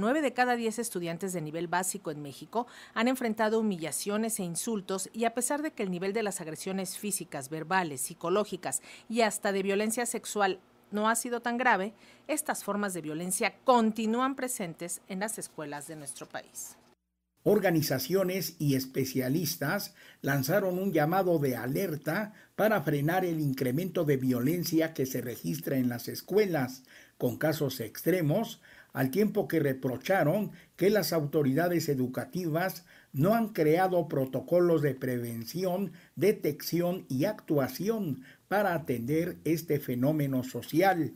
nueve de cada diez estudiantes de nivel básico en México han enfrentado humillaciones e insultos y a pesar de que el nivel de las agresiones físicas, verbales, psicológicas y hasta de violencia sexual no ha sido tan grave, estas formas de violencia continúan presentes en las escuelas de nuestro país. Organizaciones y especialistas lanzaron un llamado de alerta para frenar el incremento de violencia que se registra en las escuelas, con casos extremos, al tiempo que reprocharon que las autoridades educativas no han creado protocolos de prevención, detección y actuación para atender este fenómeno social.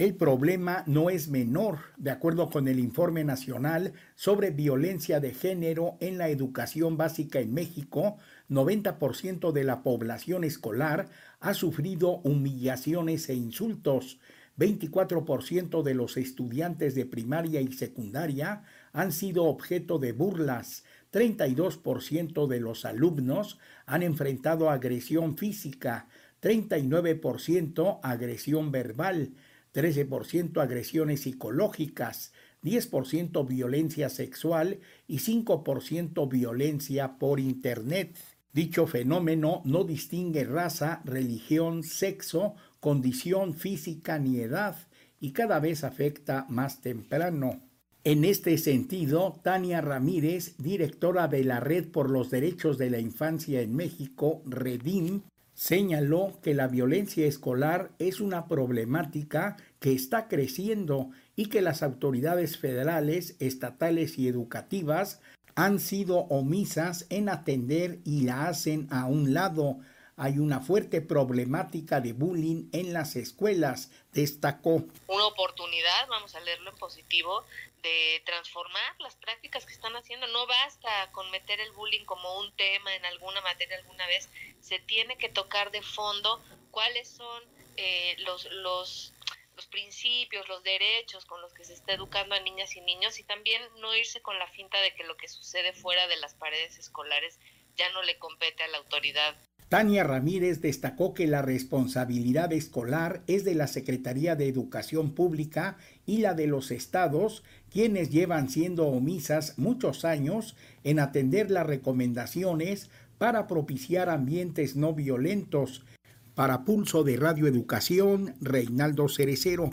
El problema no es menor, de acuerdo con el Informe Nacional sobre Violencia de Género en la Educación Básica en México, 90% de la población escolar ha sufrido humillaciones e insultos, 24% de los estudiantes de primaria y secundaria han sido objeto de burlas, 32% de los alumnos han enfrentado agresión física, 39% agresión verbal, 13% agresiones psicológicas, 10% violencia sexual y 5% violencia por Internet. Dicho fenómeno no distingue raza, religión, sexo, condición física ni edad y cada vez afecta más temprano. En este sentido, Tania Ramírez, directora de la Red por los Derechos de la Infancia en México, REDIM, señaló que la violencia escolar es una problemática que está creciendo y que las autoridades federales, estatales y educativas han sido omisas en atender y la hacen a un lado. Hay una fuerte problemática de bullying en las escuelas, destacó. Una oportunidad, vamos a leerlo en positivo, de transformar las prácticas que están haciendo. No basta con meter el bullying como un tema en alguna materia alguna vez, se tiene que tocar de fondo cuáles son eh, los, los, los principios, los derechos con los que se está educando a niñas y niños y también no irse con la finta de que lo que sucede fuera de las paredes escolares ya no le compete a la autoridad Tania Ramírez destacó que la responsabilidad escolar es de la Secretaría de Educación Pública y la de los estados, quienes llevan siendo omisas muchos años en atender las recomendaciones para propiciar ambientes no violentos. Para Pulso de Radio Educación, Reinaldo Cerecero.